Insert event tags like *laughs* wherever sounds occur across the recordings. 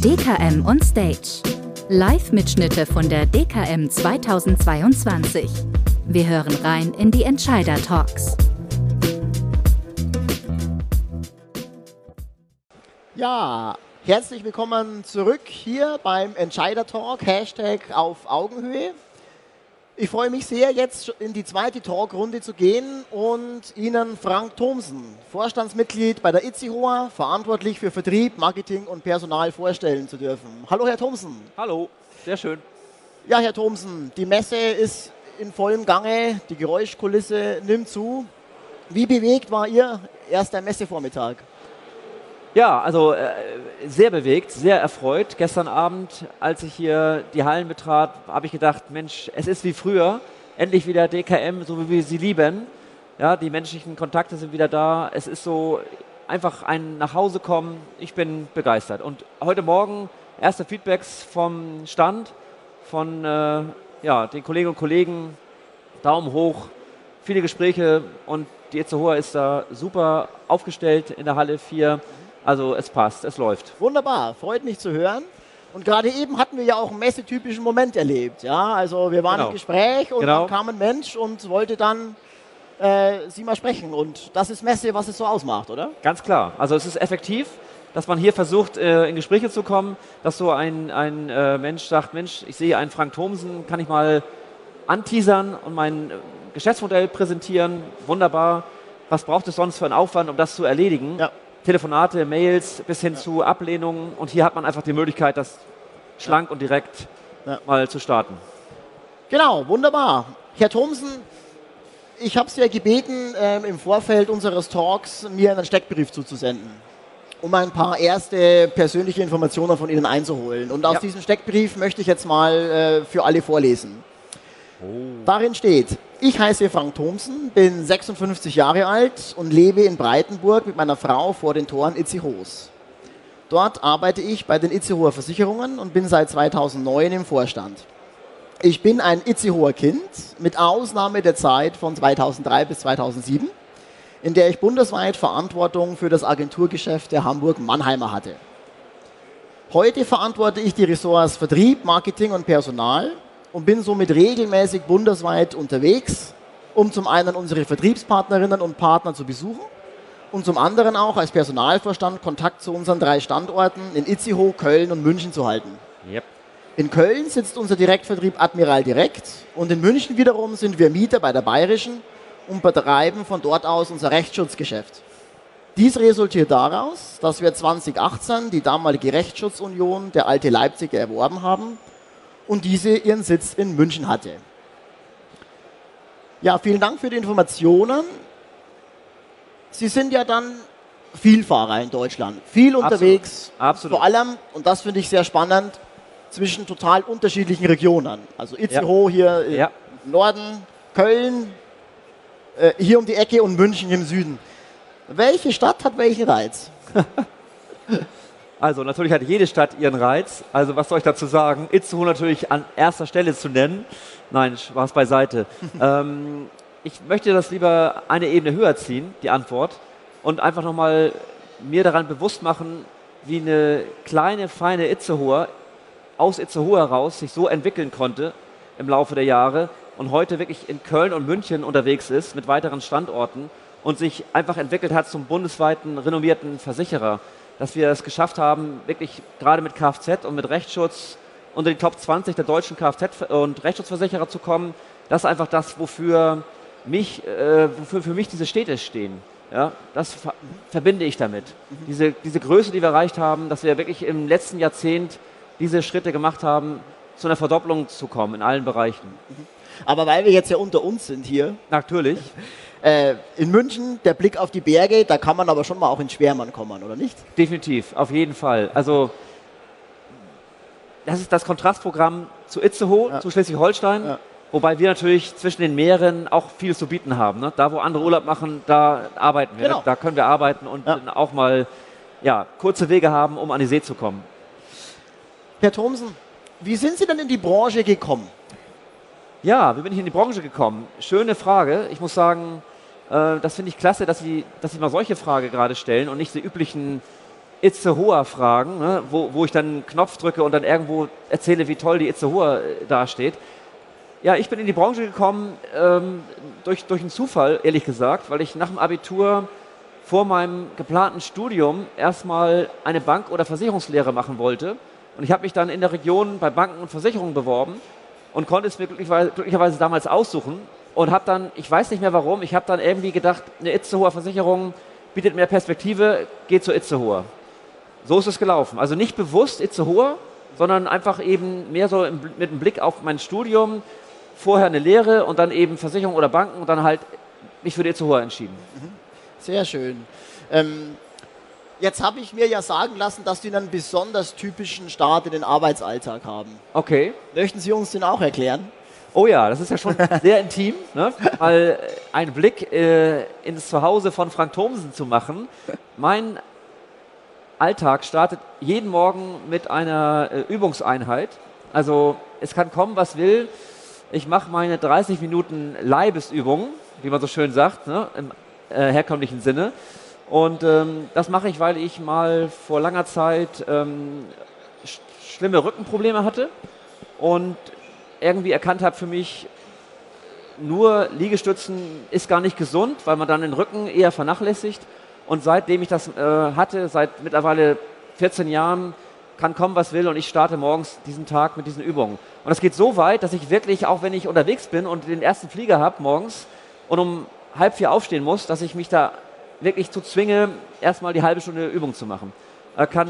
DKM on Stage. Live-Mitschnitte von der DKM 2022. Wir hören rein in die Entscheider-Talks. Ja, herzlich willkommen zurück hier beim Entscheider-Talk, Hashtag auf Augenhöhe. Ich freue mich sehr, jetzt in die zweite Talkrunde zu gehen und Ihnen Frank Thomsen, Vorstandsmitglied bei der Itzihoa, verantwortlich für Vertrieb, Marketing und Personal vorstellen zu dürfen. Hallo, Herr Thomsen. Hallo, sehr schön. Ja, Herr Thomsen, die Messe ist in vollem Gange, die Geräuschkulisse nimmt zu. Wie bewegt war Ihr erster Messevormittag? Ja, also äh, sehr bewegt, sehr erfreut. Gestern Abend, als ich hier die Hallen betrat, habe ich gedacht, Mensch, es ist wie früher, endlich wieder DKM, so wie wir sie lieben. Ja, die menschlichen Kontakte sind wieder da. Es ist so einfach ein Nachhausekommen. Ich bin begeistert. Und heute Morgen erste Feedbacks vom Stand, von äh, ja, den Kolleginnen und Kollegen. Daumen hoch, viele Gespräche und die Itzehoa ist da super aufgestellt in der Halle 4. Also es passt, es läuft. Wunderbar, freut mich zu hören. Und gerade eben hatten wir ja auch einen messetypischen Moment erlebt. Ja, also wir waren genau. im Gespräch und genau. dann kam ein Mensch und wollte dann äh, Sie mal sprechen. Und das ist Messe, was es so ausmacht, oder? Ganz klar. Also es ist effektiv, dass man hier versucht, äh, in Gespräche zu kommen, dass so ein, ein äh, Mensch sagt, Mensch, ich sehe einen Frank Thomsen, kann ich mal anteasern und mein äh, Geschäftsmodell präsentieren. Wunderbar. Was braucht es sonst für einen Aufwand, um das zu erledigen? Ja. Telefonate, Mails bis hin zu Ablehnungen. Und hier hat man einfach die Möglichkeit, das schlank und direkt mal zu starten. Genau, wunderbar. Herr Thomsen, ich habe Sie ja gebeten, ähm, im Vorfeld unseres Talks mir einen Steckbrief zuzusenden, um ein paar erste persönliche Informationen von Ihnen einzuholen. Und aus ja. diesem Steckbrief möchte ich jetzt mal äh, für alle vorlesen. Oh. Darin steht, ich heiße Frank Thomsen, bin 56 Jahre alt und lebe in Breitenburg mit meiner Frau vor den Toren Itzehoes. Dort arbeite ich bei den Itzehoer Versicherungen und bin seit 2009 im Vorstand. Ich bin ein Itzehoer Kind, mit Ausnahme der Zeit von 2003 bis 2007, in der ich bundesweit Verantwortung für das Agenturgeschäft der Hamburg-Mannheimer hatte. Heute verantworte ich die Ressorts Vertrieb, Marketing und Personal und bin somit regelmäßig bundesweit unterwegs, um zum einen unsere Vertriebspartnerinnen und Partner zu besuchen und zum anderen auch als Personalvorstand Kontakt zu unseren drei Standorten in Itzehoe, Köln und München zu halten. Yep. In Köln sitzt unser Direktvertrieb Admiral Direkt und in München wiederum sind wir Mieter bei der Bayerischen und betreiben von dort aus unser Rechtsschutzgeschäft. Dies resultiert daraus, dass wir 2018 die damalige Rechtsschutzunion der Alte Leipziger erworben haben und diese ihren Sitz in München hatte. Ja, vielen Dank für die Informationen. Sie sind ja dann Vielfahrer in Deutschland, viel unterwegs, Absolut. Absolut. vor allem, und das finde ich sehr spannend, zwischen total unterschiedlichen Regionen. Also Itzehoe ja. hier ja. im Norden, Köln, äh, hier um die Ecke und München im Süden. Welche Stadt hat welchen Reiz? *laughs* Also natürlich hat jede Stadt ihren Reiz. Also was soll ich dazu sagen? Itzehoe natürlich an erster Stelle zu nennen. Nein, Spaß beiseite. *laughs* ähm, ich möchte das lieber eine Ebene höher ziehen, die Antwort, und einfach nochmal mir daran bewusst machen, wie eine kleine, feine Itzehoe aus Itzehoe heraus sich so entwickeln konnte im Laufe der Jahre und heute wirklich in Köln und München unterwegs ist mit weiteren Standorten und sich einfach entwickelt hat zum bundesweiten renommierten Versicherer dass wir es geschafft haben, wirklich gerade mit Kfz und mit Rechtsschutz unter die Top 20 der deutschen Kfz- und Rechtsschutzversicherer zu kommen. Das ist einfach das, wofür, mich, äh, wofür für mich diese Städte stehen. Ja, das ver verbinde ich damit. Diese, diese Größe, die wir erreicht haben, dass wir wirklich im letzten Jahrzehnt diese Schritte gemacht haben, zu einer Verdopplung zu kommen in allen Bereichen. Aber weil wir jetzt ja unter uns sind hier. Natürlich. *laughs* Äh, in München, der Blick auf die Berge, da kann man aber schon mal auch in Schwermann kommen, oder nicht? Definitiv, auf jeden Fall. Also das ist das Kontrastprogramm zu Itzehoe, ja. zu Schleswig-Holstein. Ja. Wobei wir natürlich zwischen den Meeren auch viel zu bieten haben. Ne? Da, wo andere Urlaub machen, da arbeiten wir. Genau. Da können wir arbeiten und ja. auch mal ja, kurze Wege haben, um an die See zu kommen. Herr Thomsen, wie sind Sie denn in die Branche gekommen? Ja, wie bin ich in die Branche gekommen? Schöne Frage. Ich muss sagen, Äh, das finde ich klasse, dass Sie, dass Sie mal solche Frage gerade stellen und nicht die üblichen Itzehoa-Fragen, ne, wo, wo ich dann einen Knopf drücke und dann irgendwo erzähle, wie toll die Itzehoa äh, dasteht. Ja, ich bin in die Branche gekommen ähm, durch, durch einen Zufall, ehrlich gesagt, weil ich nach dem Abitur vor meinem geplanten Studium erstmal eine Bank- oder Versicherungslehre machen wollte. Und ich habe mich dann in der Region bei Banken und Versicherungen beworben und konnte es mir glücklicherweise, glücklicherweise damals aussuchen und habe dann, ich weiß nicht mehr warum, ich habe dann irgendwie gedacht, eine Itzehoer Versicherung bietet mehr Perspektive, geht zur Itzehoer. So ist es gelaufen. Also nicht bewusst Itzehoer, sondern einfach eben mehr so mit einem Blick auf mein Studium, vorher eine Lehre und dann eben Versicherung oder Banken und dann halt mich für die Itzehoer entschieden. Mhm. Sehr schön. Ähm, jetzt habe ich mir ja sagen lassen, dass Sie einen besonders typischen Start in den Arbeitsalltag haben. Okay. Möchten Sie uns den auch erklären? Oh ja, das ist ja schon *laughs* sehr intim, ne? mal einen Blick äh, ins Zuhause von Frank Thomsen zu machen. Mein Alltag startet jeden Morgen mit einer äh, Übungseinheit. Also es kann kommen, was will. Ich mache meine 30 Minuten Leibesübungen, wie man so schön sagt, ne? im äh, herkömmlichen Sinne. Und ähm, das mache ich, weil ich mal vor langer Zeit ähm, sch schlimme Rückenprobleme hatte und irgendwie erkannt habe für mich, nur Liegestützen ist gar nicht gesund, weil man dann den Rücken eher vernachlässigt. Und seitdem ich das äh, hatte, seit mittlerweile 14 Jahren, kann kommen, was will und ich starte morgens diesen Tag mit diesen Übungen. Und das geht so weit, dass ich wirklich, auch wenn ich unterwegs bin und den ersten Flieger habe morgens und um halb vier aufstehen muss, dass ich mich da wirklich zu zwinge, erstmal die halbe Stunde Übung zu machen. Da kann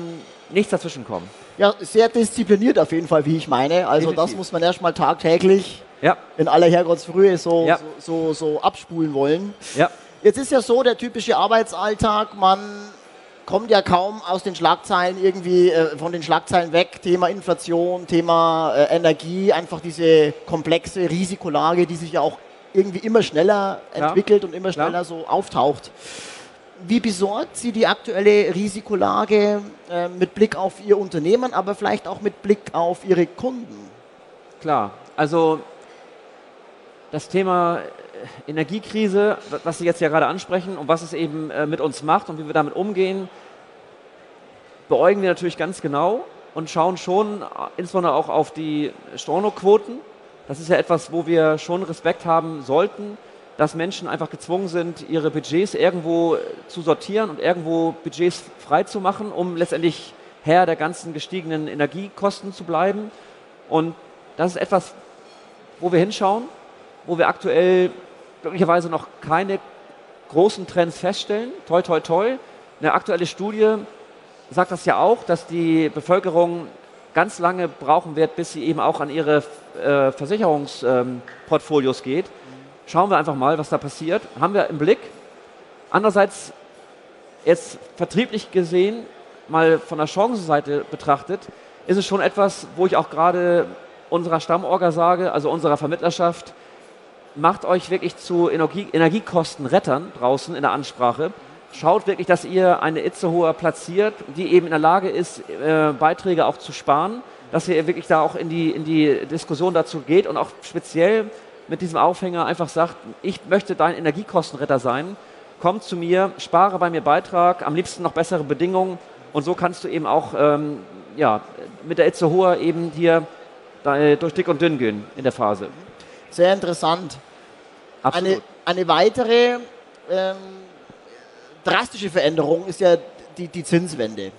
nichts dazwischen kommen. Ja, sehr diszipliniert auf jeden Fall, wie ich meine. Also Definitiv. das muss man erstmal tagtäglich ja. in aller Herrgottsfrühe so, ja. so, so, so abspulen wollen. Ja. Jetzt ist ja so der typische Arbeitsalltag, man kommt ja kaum aus den Schlagzeilen irgendwie äh, von den Schlagzeilen weg. Thema Inflation, Thema äh, Energie, einfach diese komplexe Risikolage, die sich ja auch irgendwie immer schneller entwickelt und immer schneller so auftaucht. Wie besorgt Sie die aktuelle Risikolage äh, mit Blick auf Ihr Unternehmen, aber vielleicht auch mit Blick auf Ihre Kunden? Klar, also das Thema äh, Energiekrise, was Sie jetzt ja gerade ansprechen und was es eben äh, mit uns macht und wie wir damit umgehen, beäugen wir natürlich ganz genau und schauen schon äh, insbesondere auch auf die Stornoquoten. Das ist ja etwas, wo wir schon Respekt haben sollten, dass Menschen einfach gezwungen sind, ihre Budgets irgendwo zu sortieren und irgendwo Budgets frei zu machen, um letztendlich Herr der ganzen gestiegenen Energiekosten zu bleiben. Und das ist etwas, wo wir hinschauen, wo wir aktuell glücklicherweise noch keine großen Trends feststellen. Toi, toi, toi. Eine aktuelle Studie sagt das ja auch, dass die Bevölkerung ganz lange brauchen wird, bis sie eben auch an ihre äh, Versicherungsportfolios ähm, geht. Schauen wir einfach mal, was da passiert. Haben wir im Blick. Andererseits, jetzt vertrieblich gesehen, mal von der Chancenseite betrachtet, ist es schon etwas, wo ich auch gerade unserer Stammorga sage, also unserer Vermittlerschaft, macht euch wirklich zu Energie Energiekostenrettern draußen in der Ansprache schaut wirklich, dass ihr eine Itzehoer platziert, die eben in der Lage ist, äh, Beiträge auch zu sparen, dass ihr wirklich da auch in die, in die Diskussion dazu geht und auch speziell mit diesem Aufhänger einfach sagt, ich möchte dein Energiekostenretter sein, komm zu mir, spare bei mir Beitrag, am liebsten noch bessere Bedingungen und so kannst du eben auch ähm, ja, mit der Itzehoer eben hier äh, durch dick und dünn gehen in der Phase. Sehr interessant. Absolut. Eine, eine weitere ähm drastische Veränderung ist ja die, die Zinswende,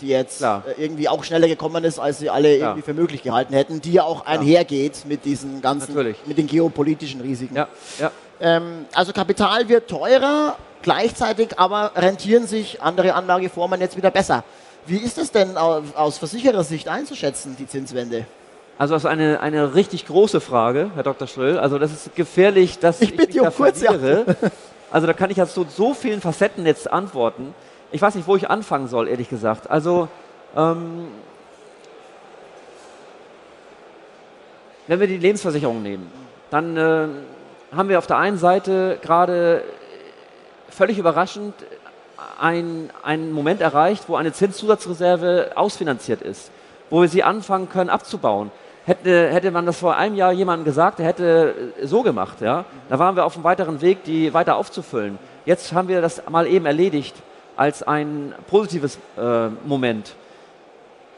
die jetzt Klar. Äh, irgendwie auch schneller gekommen ist, als sie alle Klar. irgendwie für möglich gehalten hätten, die ja auch einhergeht mit diesen ganzen, Natürlich. mit den geopolitischen Risiken. Ja. Ja. Ähm, also Kapital wird teurer, gleichzeitig aber rentieren sich andere Anlageformen jetzt wieder besser. Wie ist das denn aus Versicherersicht einzuschätzen, die Zinswende? Also das ist eine, eine richtig große Frage, Herr Dr. Schröll. Also das ist gefährlich, dass ich, ich bitte um kurz, verliere. Ja. Also da kann ich jetzt so, so vielen Facetten jetzt antworten. Ich weiß nicht, wo ich anfangen soll, ehrlich gesagt. Also ähm, wenn wir die Lebensversicherung nehmen, dann äh, haben wir auf der einen Seite gerade völlig überraschend einen Moment erreicht, wo eine Zinszusatzreserve ausfinanziert ist, wo wir sie anfangen können abzubauen. Hätte, hätte man das vor einem Jahr jemandem gesagt, der hätte so gemacht, ja. Da waren wir auf einem weiteren Weg, die weiter aufzufüllen. Jetzt haben wir das mal eben erledigt als ein positives äh, Moment.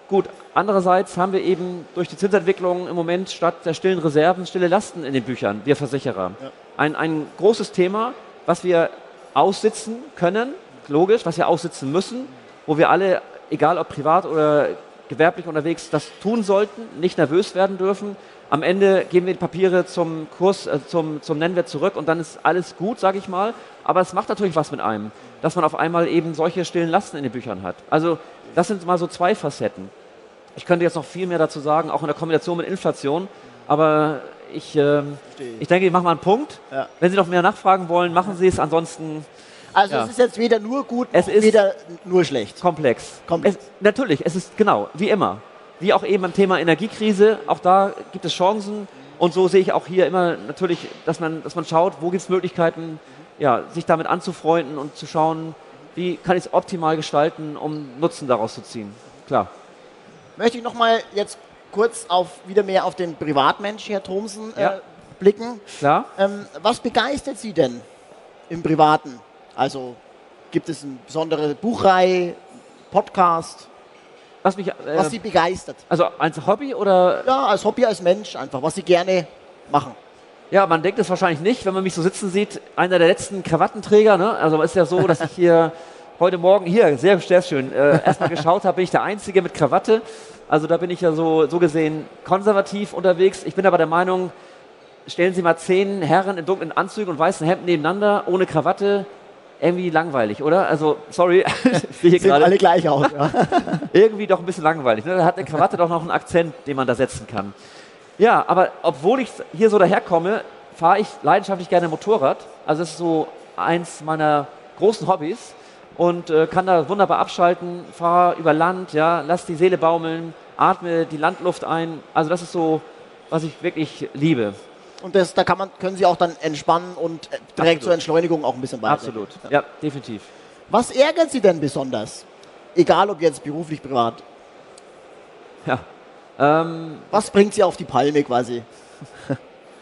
Gut, andererseits haben wir eben durch die Zinsentwicklung im Moment statt der stillen Reserven stille Lasten in den Büchern, wir Versicherer. Ja. Ein, ein großes Thema, was wir aussitzen können, logisch, was wir aussitzen müssen, wo wir alle, egal ob privat oder gewerblich unterwegs, das tun sollten, nicht nervös werden dürfen. Am Ende geben wir die Papiere zum Kurs, äh, zum, zum Nennwert zurück und dann ist alles gut, sage ich mal. Aber es macht natürlich was mit einem, dass man auf einmal eben solche stillen Lasten in den Büchern hat. Also das sind mal so zwei Facetten. Ich könnte jetzt noch viel mehr dazu sagen, auch in der Kombination mit Inflation. Aber ich, äh, ich denke, ich mache mal einen Punkt. Ja. Wenn Sie noch mehr nachfragen wollen, machen Sie es. Ansonsten also ja. es ist jetzt weder nur gut, es ist weder nur schlecht. Komplex. komplex. Es, natürlich, es ist genau, wie immer. Wie auch eben beim Thema Energiekrise, auch da gibt es Chancen. Und so sehe ich auch hier immer natürlich, dass man, dass man schaut, wo gibt es Möglichkeiten, ja, sich damit anzufreunden und zu schauen, wie kann ich es optimal gestalten, um Nutzen daraus zu ziehen. Klar. Möchte ich nochmal jetzt kurz auf, wieder mehr auf den Privatmensch, Herr Thomsen, äh, blicken. Klar. Ähm, was begeistert Sie denn im Privaten? Also gibt es eine besondere Buchreihe, Podcast? Was mich, äh, was Sie begeistert. Also als Hobby oder? Ja, als Hobby, als Mensch einfach, was Sie gerne machen. Ja, man denkt es wahrscheinlich nicht, wenn man mich so sitzen sieht. Einer der letzten Krawattenträger. Ne? Also ist ja so, dass ich hier *laughs* heute Morgen hier sehr, sehr schön äh, erstmal geschaut habe, bin ich der Einzige mit Krawatte. Also da bin ich ja so, so gesehen konservativ unterwegs. Ich bin aber der Meinung, stellen Sie mal zehn Herren in dunklen Anzügen und weißen Hemden nebeneinander, ohne Krawatte, irgendwie langweilig, oder? Also, sorry, *laughs* wir hier Sehen gerade. alle gleich aus. Ja. *laughs* irgendwie doch ein bisschen langweilig. Ne? Da hat eine Krawatte doch noch einen Akzent, den man da setzen kann. Ja, aber obwohl ich hier so daherkomme, fahre ich leidenschaftlich gerne Motorrad. Also das ist so eins meiner großen Hobbys und äh, kann da wunderbar abschalten, fahre über Land, ja, lass die Seele baumeln, atme die Landluft ein. Also das ist so, was ich wirklich liebe. Und das, da kann man, können Sie auch dann entspannen und äh, direkt Absolut. zur Entschleunigung auch ein bisschen weiter. Absolut, ja. ja, definitiv. Was ärgert Sie denn besonders? Egal ob jetzt beruflich, privat. Ja. Ähm, Was bringt Sie auf die Palme quasi?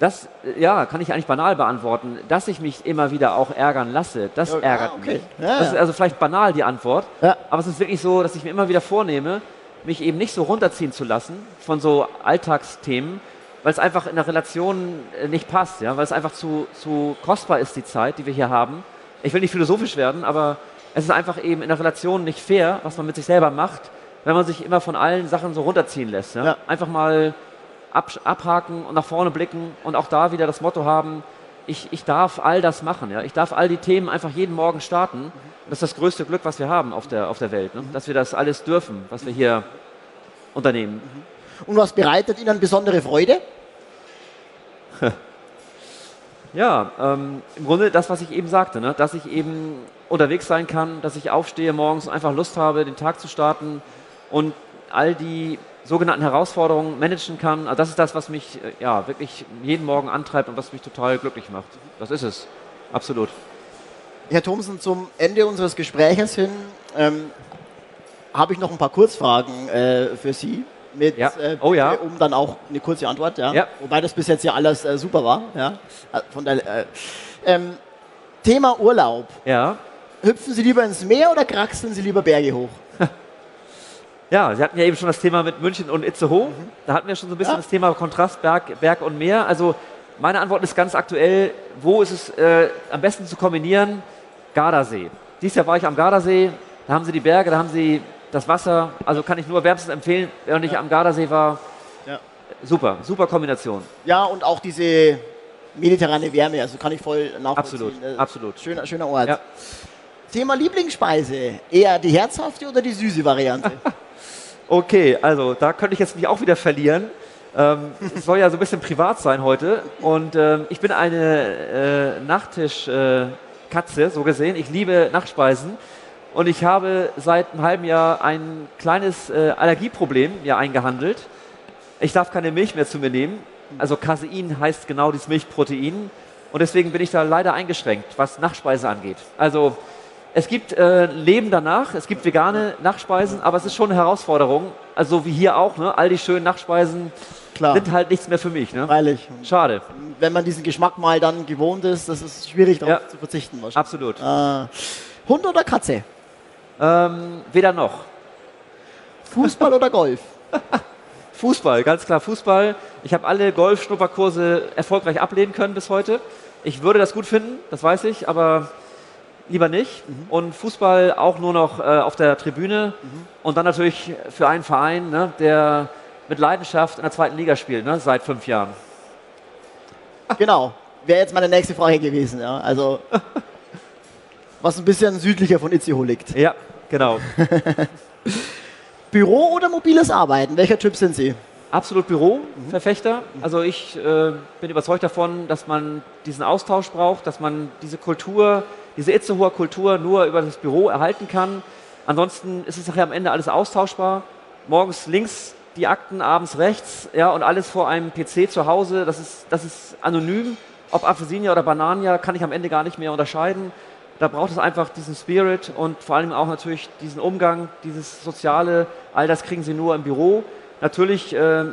Das, ja, kann ich eigentlich banal beantworten. Dass ich mich immer wieder auch ärgern lasse, das ja, ärgert ah, okay. mich. Ja, das ist also vielleicht banal die Antwort, ja. aber es ist wirklich so, dass ich mir immer wieder vornehme, mich eben nicht so runterziehen zu lassen von so Alltagsthemen, weil es einfach in der Relation äh, nicht passt, ja, weil es einfach zu, zu kostbar ist, die Zeit, die wir hier haben. Ich will nicht philosophisch werden, aber es ist einfach eben in der Relation nicht fair, was man mit sich selber macht, wenn man sich immer von allen Sachen so runterziehen lässt. Ja? ja. Einfach mal ab, abhaken und nach vorne blicken und auch da wieder das Motto haben, ich, ich darf all das machen. Ja? Ich darf all die Themen einfach jeden Morgen starten. Das ist das größte Glück, was wir haben auf der, auf der Welt, ne? dass wir das alles dürfen, was wir hier unternehmen. Und was bereitet Ihnen besondere Freude? *laughs* Ja, ähm, im Grunde das, was ich eben sagte, ne? dass ich eben unterwegs sein kann, dass ich aufstehe morgens und einfach Lust habe, den Tag zu starten und all die sogenannten Herausforderungen managen kann. Also das ist das, was mich äh, ja, wirklich jeden Morgen antreibt und was mich total glücklich macht. Das ist es, absolut. Herr Thomsen, zum Ende unseres Gespräches hin ähm, habe ich noch ein paar Kurzfragen äh, für Sie mit, ja. Äh, oh, ja. um dann auch eine kurze Antwort, ja. ja. Wobei das bis jetzt ja alles äh, super war, ja. Äh, von der, äh, ähm, Thema Urlaub. Ja. Hüpfen Sie lieber ins Meer oder kraxeln Sie lieber Berge hoch? Ja, Sie hatten ja eben schon das Thema mit München und Itzehoe. Mhm. Da hatten wir schon so ein bisschen ja. das Thema Kontrast Berg, Berg und Meer. Also meine Antwort ist ganz aktuell, wo ist es äh, am besten zu kombinieren? Gardasee. Dieses Jahr war ich am Gardasee, da haben Sie die Berge, da haben Sie das Wasser, also kann ich nur wärmstens empfehlen, wenn ich ja. am Gardasee war. Ja. Super, super Kombination. Ja, und auch diese mediterrane Wärme, also kann ich voll nachvollziehen. Absolut, äh, absolut. Schöner, schöner Ort. Ja. Thema Lieblingsspeise, eher die herzhafte oder die süße Variante? *laughs* okay, also da könnte ich jetzt mich auch wieder verlieren. Ähm, es soll ja so ein bisschen privat sein heute und ähm, ich bin eine äh, Nachtischkatze, äh, so gesehen. Ich liebe Nachtspeisen. Und ich habe seit einem halben Jahr ein kleines äh, Allergieproblem mir eingehandelt. Ich darf keine Milch mehr zu mir nehmen. Also Casein heißt genau dieses Milchprotein. Und deswegen bin ich da leider eingeschränkt, was Nachspeise angeht. Also Es gibt äh, Leben danach, es gibt vegane Nachspeisen, aber es ist schon eine Herausforderung. Also wie hier auch, ne? all die schönen Nachspeisen Klar. sind halt nichts mehr für mich. Ne? Freilich. Schade, Wenn man diesen Geschmack mal dann gewohnt ist, das ist schwierig darauf Ja. zu verzichten. wahrscheinlich. absolut. Äh, Hund oder Katze? Ähm, weder noch. Fußball oder Golf? *laughs* Fußball, ganz klar Fußball. Ich habe alle Golf-Schnupperkurse erfolgreich ablehnen können bis heute. Ich würde das gut finden, das weiß ich, aber lieber nicht. Und Fußball auch nur noch äh, auf der Tribüne. Und dann natürlich für einen Verein, ne, der mit Leidenschaft in der zweiten Liga spielt, ne, seit fünf Jahren. Genau. Wäre jetzt meine nächste Frage gewesen. Ja. Also, was ein bisschen südlicher von Itzehoe liegt. Ja, genau. *laughs* Büro oder mobiles Arbeiten? Welcher Typ sind Sie? Absolut Büroverfechter. Also ich äh, bin überzeugt davon, dass man diesen Austausch braucht, dass man diese Kultur, diese Itzehoer Kultur nur über das Büro erhalten kann. Ansonsten ist es nachher am Ende alles austauschbar. Morgens links die Akten, abends rechts, ja, und alles vor einem PC zu Hause. Das ist, das ist anonym. Ob Apfelsinia oder Banania kann ich am Ende gar nicht mehr unterscheiden. Da braucht es einfach diesen Spirit und vor allem auch natürlich diesen Umgang, dieses Soziale. All das kriegen Sie nur im Büro. Natürlich äh,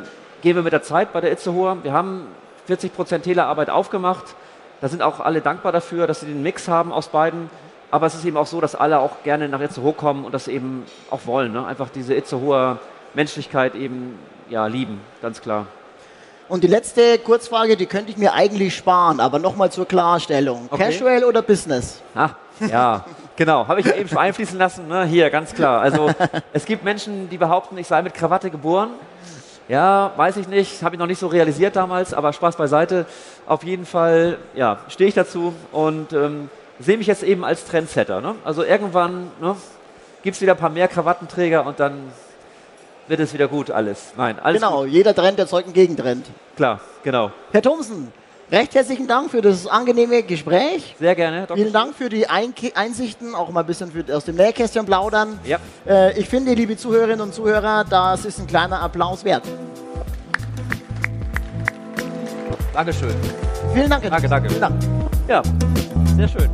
gehen wir mit der Zeit bei der Itzehoer. Wir haben 40 Prozent Telearbeit aufgemacht. Da sind auch alle dankbar dafür, dass sie den Mix haben aus beiden. Aber es ist eben auch so, dass alle auch gerne nach Itzehoe kommen und das eben auch wollen. Ne? Einfach diese Itzehoer Menschlichkeit eben ja, lieben, ganz klar. Und die letzte Kurzfrage, die könnte ich mir eigentlich sparen, aber nochmal zur Klarstellung. Okay. Casual oder Business? Ah, ja, genau. Habe ich ja eben schon einfließen lassen. Ne? Hier, ganz klar. Also es gibt Menschen, die behaupten, ich sei mit Krawatte geboren. Ja, weiß ich nicht, habe ich noch nicht so realisiert damals, aber Spaß beiseite. Auf jeden Fall, ja, stehe ich dazu und ähm, sehe mich jetzt eben als Trendsetter. Ne? Also irgendwann ne, gibt es wieder ein paar mehr Krawattenträger und dann wird es wieder gut alles. Nein, alles genau, gut. jeder Trend erzeugt einen Gegentrend. Klar, genau. Herr Thomsen, recht herzlichen Dank für das angenehme Gespräch. Sehr gerne, Dr. Vielen Dank für die Einsichten, auch mal ein bisschen für, aus dem Nähkästchen plaudern. Ja. Äh, ich finde, liebe Zuhörerinnen und Zuhörer, das ist ein kleiner Applaus wert. Dankeschön. Vielen Dank. Danke, danke. Vielen Dank. Ja, sehr schön.